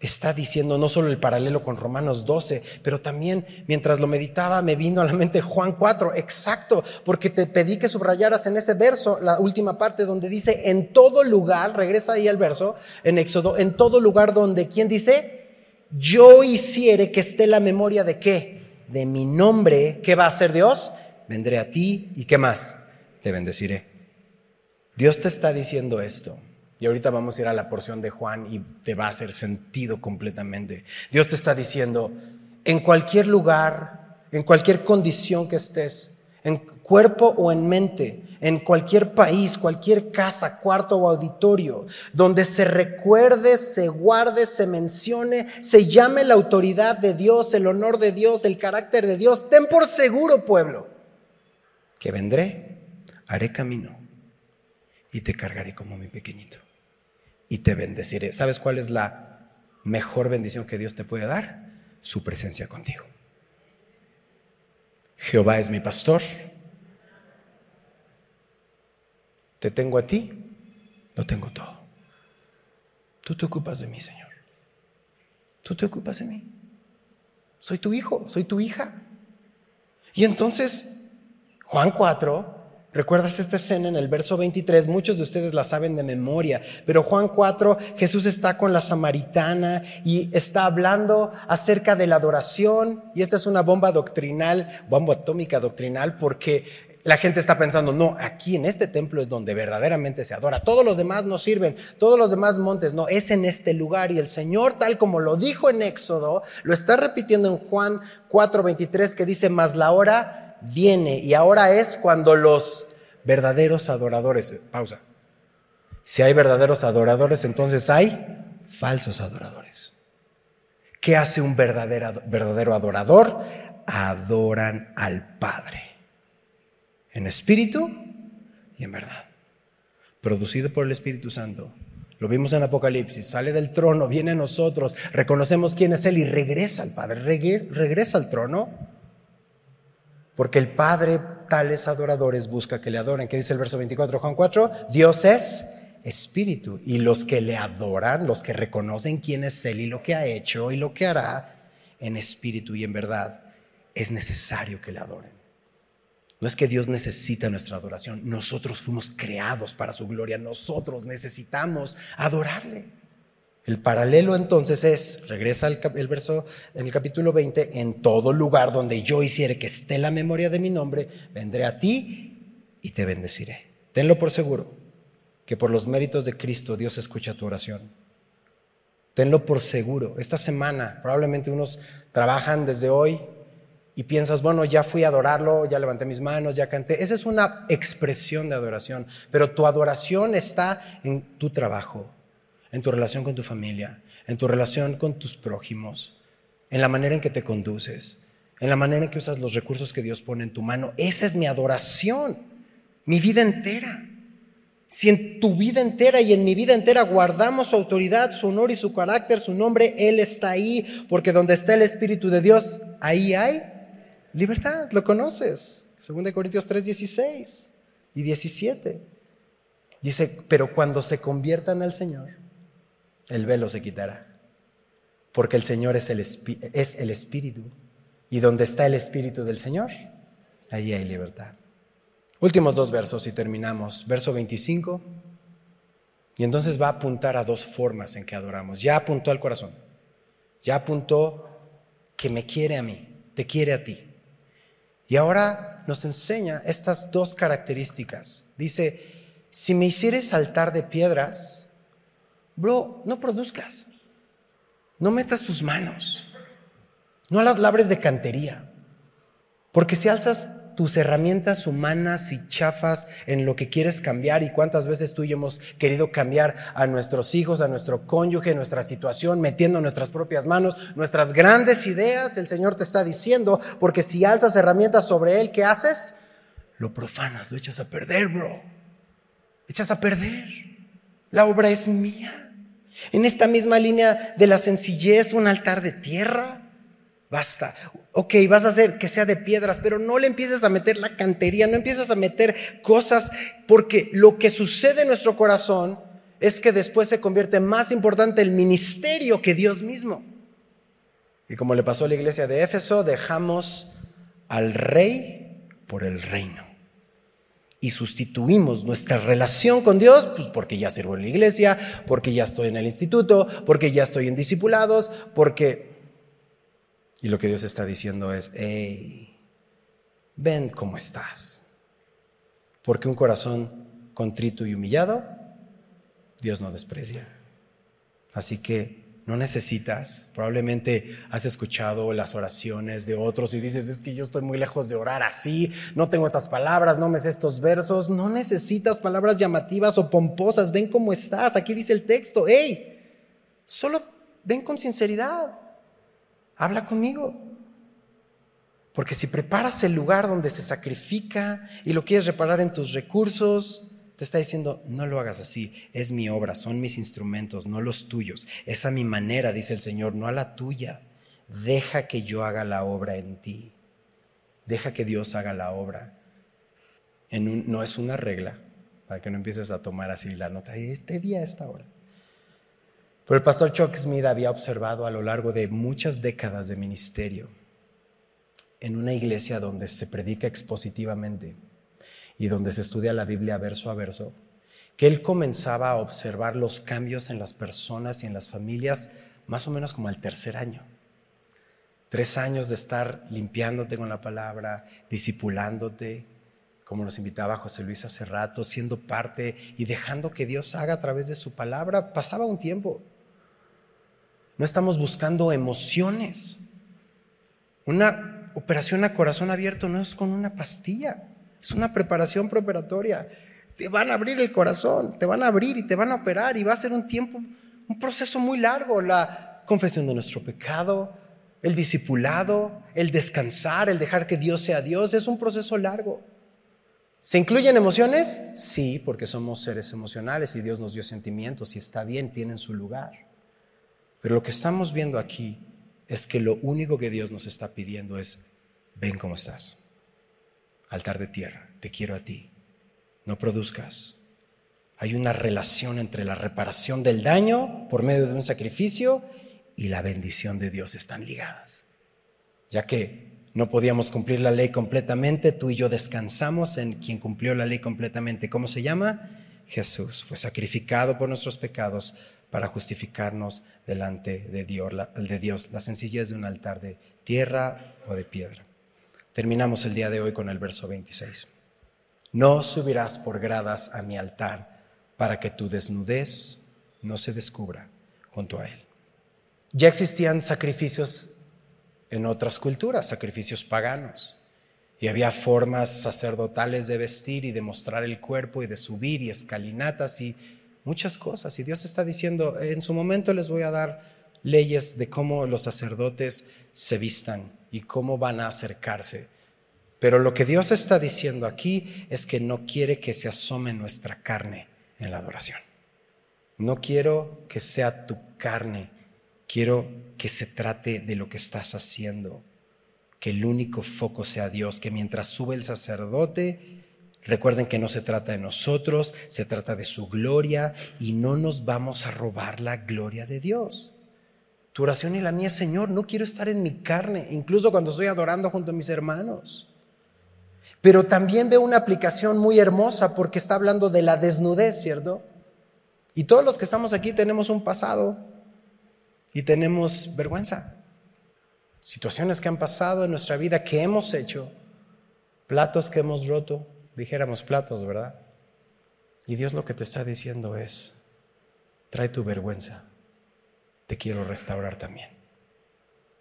está diciendo no solo el paralelo con Romanos 12, pero también mientras lo meditaba me vino a la mente Juan 4, exacto, porque te pedí que subrayaras en ese verso la última parte donde dice, en todo lugar, regresa ahí al verso, en Éxodo, en todo lugar donde, ¿quién dice? Yo hiciere que esté la memoria de qué? De mi nombre, ¿qué va a hacer Dios? Vendré a ti y qué más? Te bendeciré. Dios te está diciendo esto. Y ahorita vamos a ir a la porción de Juan y te va a hacer sentido completamente. Dios te está diciendo, en cualquier lugar, en cualquier condición que estés, en cuerpo o en mente, en cualquier país, cualquier casa, cuarto o auditorio, donde se recuerde, se guarde, se mencione, se llame la autoridad de Dios, el honor de Dios, el carácter de Dios, ten por seguro, pueblo, que vendré, haré camino y te cargaré como mi pequeñito y te bendeciré. ¿Sabes cuál es la mejor bendición que Dios te puede dar? Su presencia contigo. Jehová es mi pastor. Te tengo a ti, lo tengo todo. Tú te ocupas de mí, Señor. Tú te ocupas de mí. Soy tu hijo, soy tu hija. Y entonces, Juan 4 ¿Recuerdas esta escena en el verso 23? Muchos de ustedes la saben de memoria, pero Juan 4, Jesús está con la samaritana y está hablando acerca de la adoración y esta es una bomba doctrinal, bomba atómica doctrinal, porque la gente está pensando, no, aquí en este templo es donde verdaderamente se adora. Todos los demás no sirven, todos los demás montes, no, es en este lugar. Y el Señor, tal como lo dijo en Éxodo, lo está repitiendo en Juan 4, 23, que dice, más la hora viene y ahora es cuando los verdaderos adoradores, pausa, si hay verdaderos adoradores, entonces hay falsos adoradores. ¿Qué hace un verdadero, verdadero adorador? Adoran al Padre, en espíritu y en verdad. Producido por el Espíritu Santo, Lo vimos en Apocalipsis, sale del trono, viene a nosotros, reconocemos quién es Él y regresa al Padre, regresa al trono. Porque el Padre, tales adoradores, busca que le adoren. ¿Qué dice el verso 24, Juan 4? Dios es espíritu y los que le adoran, los que reconocen quién es Él y lo que ha hecho y lo que hará en espíritu y en verdad, es necesario que le adoren. No es que Dios necesita nuestra adoración, nosotros fuimos creados para su gloria, nosotros necesitamos adorarle. El paralelo entonces es, regresa el, verso en el capítulo 20, en todo lugar donde yo hiciere que esté la memoria de mi nombre, vendré a ti y te bendeciré. Tenlo por seguro que por los méritos de Cristo Dios escucha tu oración. Tenlo por seguro. Esta semana probablemente unos trabajan desde hoy y piensas, bueno, ya fui a adorarlo, ya levanté mis manos, ya canté. Esa es una expresión de adoración, pero tu adoración está en tu trabajo, en tu relación con tu familia, en tu relación con tus prójimos, en la manera en que te conduces, en la manera en que usas los recursos que Dios pone en tu mano. Esa es mi adoración, mi vida entera. Si en tu vida entera y en mi vida entera guardamos su autoridad, su honor y su carácter, su nombre, Él está ahí, porque donde está el Espíritu de Dios, ahí hay Libertad, lo conoces. 2 Corintios 3, 16 y 17. Dice, pero cuando se conviertan al Señor, el velo se quitará. Porque el Señor es el, es el Espíritu. Y donde está el Espíritu del Señor, allí hay libertad. Últimos dos versos y terminamos. Verso 25. Y entonces va a apuntar a dos formas en que adoramos. Ya apuntó al corazón. Ya apuntó que me quiere a mí, te quiere a ti. Y ahora nos enseña estas dos características. Dice, si me hicieres saltar de piedras, bro, no produzcas. No metas tus manos. No las labres de cantería. Porque si alzas tus herramientas humanas y chafas en lo que quieres cambiar y cuántas veces tú y yo hemos querido cambiar a nuestros hijos, a nuestro cónyuge, nuestra situación, metiendo nuestras propias manos, nuestras grandes ideas, el Señor te está diciendo, porque si alzas herramientas sobre Él, ¿qué haces? Lo profanas, lo echas a perder, bro. Echas a perder. La obra es mía. En esta misma línea de la sencillez, un altar de tierra Basta. Ok, vas a hacer que sea de piedras, pero no le empieces a meter la cantería, no empieces a meter cosas, porque lo que sucede en nuestro corazón es que después se convierte más importante el ministerio que Dios mismo. Y como le pasó a la iglesia de Éfeso, dejamos al rey por el reino. Y sustituimos nuestra relación con Dios, pues porque ya sirvo en la iglesia, porque ya estoy en el instituto, porque ya estoy en discipulados, porque y lo que Dios está diciendo es, hey, ven cómo estás. Porque un corazón contrito y humillado, Dios no desprecia. Así que no necesitas, probablemente has escuchado las oraciones de otros y dices, es que yo estoy muy lejos de orar así, no tengo estas palabras, no me sé estos versos, no necesitas palabras llamativas o pomposas, ven cómo estás, aquí dice el texto, hey, solo ven con sinceridad, habla conmigo. Porque si preparas el lugar donde se sacrifica y lo quieres reparar en tus recursos, te está diciendo, no lo hagas así, es mi obra, son mis instrumentos, no los tuyos. Es a mi manera, dice el Señor, no a la tuya. Deja que yo haga la obra en ti. Deja que Dios haga la obra. No es una regla, para que no empieces a tomar así la nota, este día, esta hora. Pero el pastor Chuck Smith había observado a lo largo de muchas décadas de ministerio en una iglesia donde se predica expositivamente y donde se estudia la Biblia verso a verso, que él comenzaba a observar los cambios en las personas y en las familias más o menos como al tercer año. Tres años de estar limpiándote con la palabra, discipulándote, como nos invitaba José Luis hace rato, siendo parte y dejando que Dios haga a través de su palabra. Pasaba un tiempo. No estamos buscando emociones. Una operación a corazón abierto no es con una pastilla, es una preparación preparatoria. Te van a abrir el corazón, te van a abrir y te van a operar y va a ser un tiempo, un proceso muy largo. La confesión de nuestro pecado, el discipulado, el descansar, el dejar que Dios sea Dios, es un proceso largo. ¿Se incluyen emociones? Sí, porque somos seres emocionales y Dios nos dio sentimientos y está bien, tienen su lugar. Pero lo que estamos viendo aquí es que lo único que Dios nos está pidiendo es, ven cómo estás. Altar de tierra, te quiero a ti. No produzcas. Hay una relación entre la reparación del daño por medio de un sacrificio y la bendición de Dios están ligadas. Ya que no podíamos cumplir la ley completamente, tú y yo descansamos en quien cumplió la ley completamente. ¿Cómo se llama? Jesús. Fue sacrificado por nuestros pecados para justificarnos delante de Dios, la, de Dios, la sencillez de un altar de tierra o de piedra. Terminamos el día de hoy con el verso 26. No subirás por gradas a mi altar para que tu desnudez no se descubra junto a él. Ya existían sacrificios en otras culturas, sacrificios paganos. Y había formas sacerdotales de vestir y de mostrar el cuerpo y de subir y escalinatas y muchas cosas. Y Dios está diciendo, en su momento les voy a dar leyes de cómo los sacerdotes se vistan y cómo van a acercarse. Pero lo que Dios está diciendo aquí es que no quiere que se asome nuestra carne en la adoración. No quiero que sea tu carne, quiero que se trate de lo que estás haciendo, que el único foco sea Dios, que mientras sube el sacerdote, Recuerden que no se trata de nosotros, se trata de su gloria y no nos vamos a robar la gloria de Dios. Tu oración y la mía, Señor, no quiero estar en mi carne, incluso cuando estoy adorando junto a mis hermanos. Pero también veo una aplicación muy hermosa porque está hablando de la desnudez, ¿cierto? Y todos los que estamos aquí tenemos un pasado y tenemos vergüenza. Situaciones que han pasado en nuestra vida, que hemos hecho, platos que hemos roto, dijéramos platos, ¿verdad? Y Dios lo que te está diciendo es, trae tu vergüenza, te quiero restaurar también.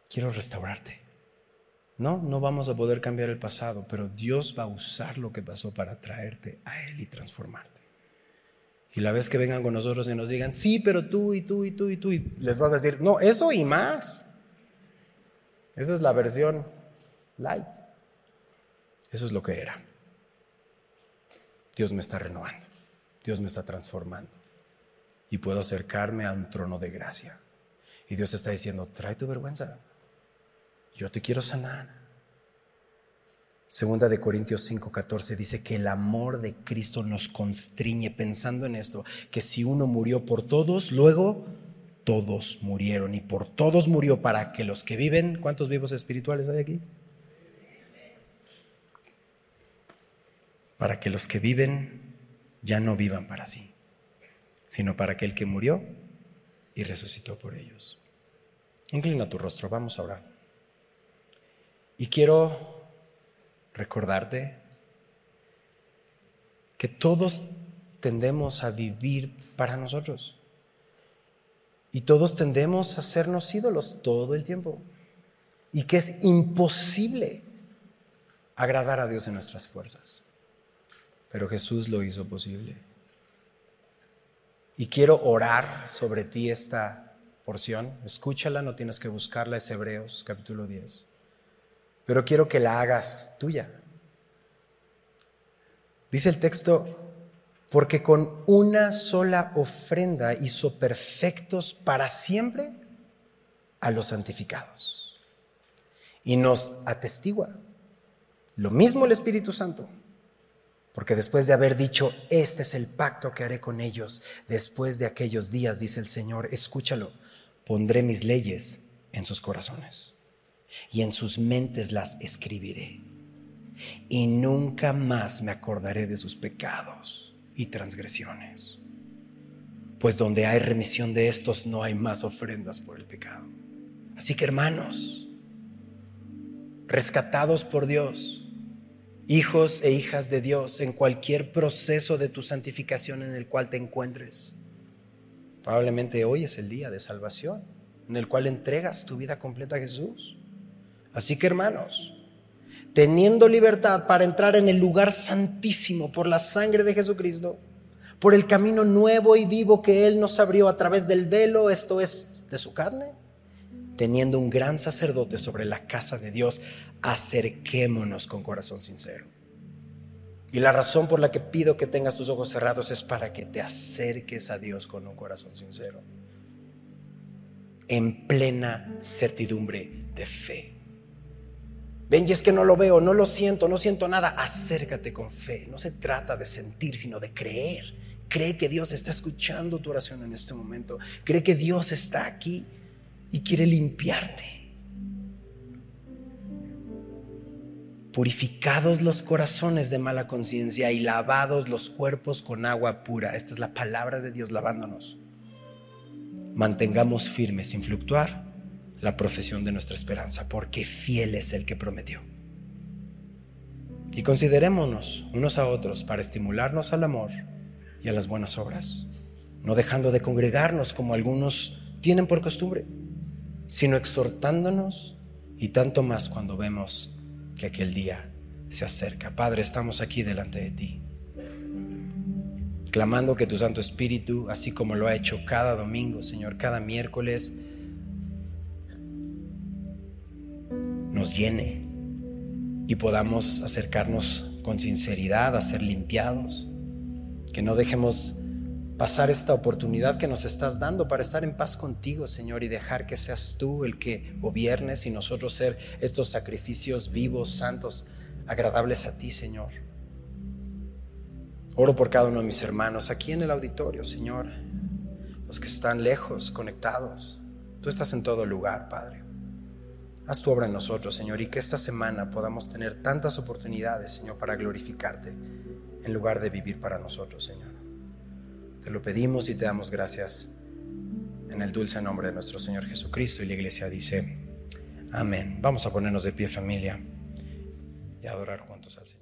Quiero restaurarte. No, no vamos a poder cambiar el pasado, pero Dios va a usar lo que pasó para traerte a Él y transformarte. Y la vez que vengan con nosotros y nos digan, sí, pero tú y tú y tú y tú, y les vas a decir, no, eso y más. Esa es la versión light. Eso es lo que era. Dios me está renovando, Dios me está transformando y puedo acercarme a un trono de gracia. Y Dios está diciendo, trae tu vergüenza, yo te quiero sanar. Segunda de Corintios 5:14 dice que el amor de Cristo nos constriñe pensando en esto, que si uno murió por todos, luego todos murieron y por todos murió para que los que viven, ¿cuántos vivos espirituales hay aquí? para que los que viven ya no vivan para sí, sino para aquel que murió y resucitó por ellos. Inclina tu rostro, vamos a orar. Y quiero recordarte que todos tendemos a vivir para nosotros. Y todos tendemos a hacernos ídolos todo el tiempo. Y que es imposible agradar a Dios en nuestras fuerzas pero Jesús lo hizo posible. Y quiero orar sobre ti esta porción. Escúchala, no tienes que buscarla, es Hebreos capítulo 10. Pero quiero que la hagas tuya. Dice el texto, porque con una sola ofrenda hizo perfectos para siempre a los santificados. Y nos atestigua. Lo mismo el Espíritu Santo porque después de haber dicho, este es el pacto que haré con ellos, después de aquellos días, dice el Señor, escúchalo, pondré mis leyes en sus corazones y en sus mentes las escribiré. Y nunca más me acordaré de sus pecados y transgresiones. Pues donde hay remisión de estos no hay más ofrendas por el pecado. Así que hermanos, rescatados por Dios, hijos e hijas de Dios en cualquier proceso de tu santificación en el cual te encuentres. Probablemente hoy es el día de salvación, en el cual entregas tu vida completa a Jesús. Así que hermanos, teniendo libertad para entrar en el lugar santísimo por la sangre de Jesucristo, por el camino nuevo y vivo que Él nos abrió a través del velo, esto es de su carne, teniendo un gran sacerdote sobre la casa de Dios, acerquémonos con corazón sincero. Y la razón por la que pido que tengas tus ojos cerrados es para que te acerques a Dios con un corazón sincero, en plena certidumbre de fe. Ven, y es que no lo veo, no lo siento, no siento nada. Acércate con fe. No se trata de sentir, sino de creer. Cree que Dios está escuchando tu oración en este momento. Cree que Dios está aquí y quiere limpiarte. Purificados los corazones de mala conciencia y lavados los cuerpos con agua pura. Esta es la palabra de Dios lavándonos. Mantengamos firme, sin fluctuar, la profesión de nuestra esperanza, porque fiel es el que prometió. Y considerémonos unos a otros para estimularnos al amor y a las buenas obras, no dejando de congregarnos como algunos tienen por costumbre, sino exhortándonos y tanto más cuando vemos que aquel día se acerca. Padre, estamos aquí delante de ti, clamando que tu Santo Espíritu, así como lo ha hecho cada domingo, Señor, cada miércoles, nos llene y podamos acercarnos con sinceridad a ser limpiados, que no dejemos pasar esta oportunidad que nos estás dando para estar en paz contigo, Señor, y dejar que seas tú el que gobiernes y nosotros ser estos sacrificios vivos, santos, agradables a ti, Señor. Oro por cada uno de mis hermanos aquí en el auditorio, Señor, los que están lejos, conectados. Tú estás en todo lugar, Padre. Haz tu obra en nosotros, Señor, y que esta semana podamos tener tantas oportunidades, Señor, para glorificarte en lugar de vivir para nosotros, Señor. Te lo pedimos y te damos gracias en el dulce nombre de nuestro Señor Jesucristo. Y la iglesia dice, amén. Vamos a ponernos de pie familia y adorar juntos al Señor.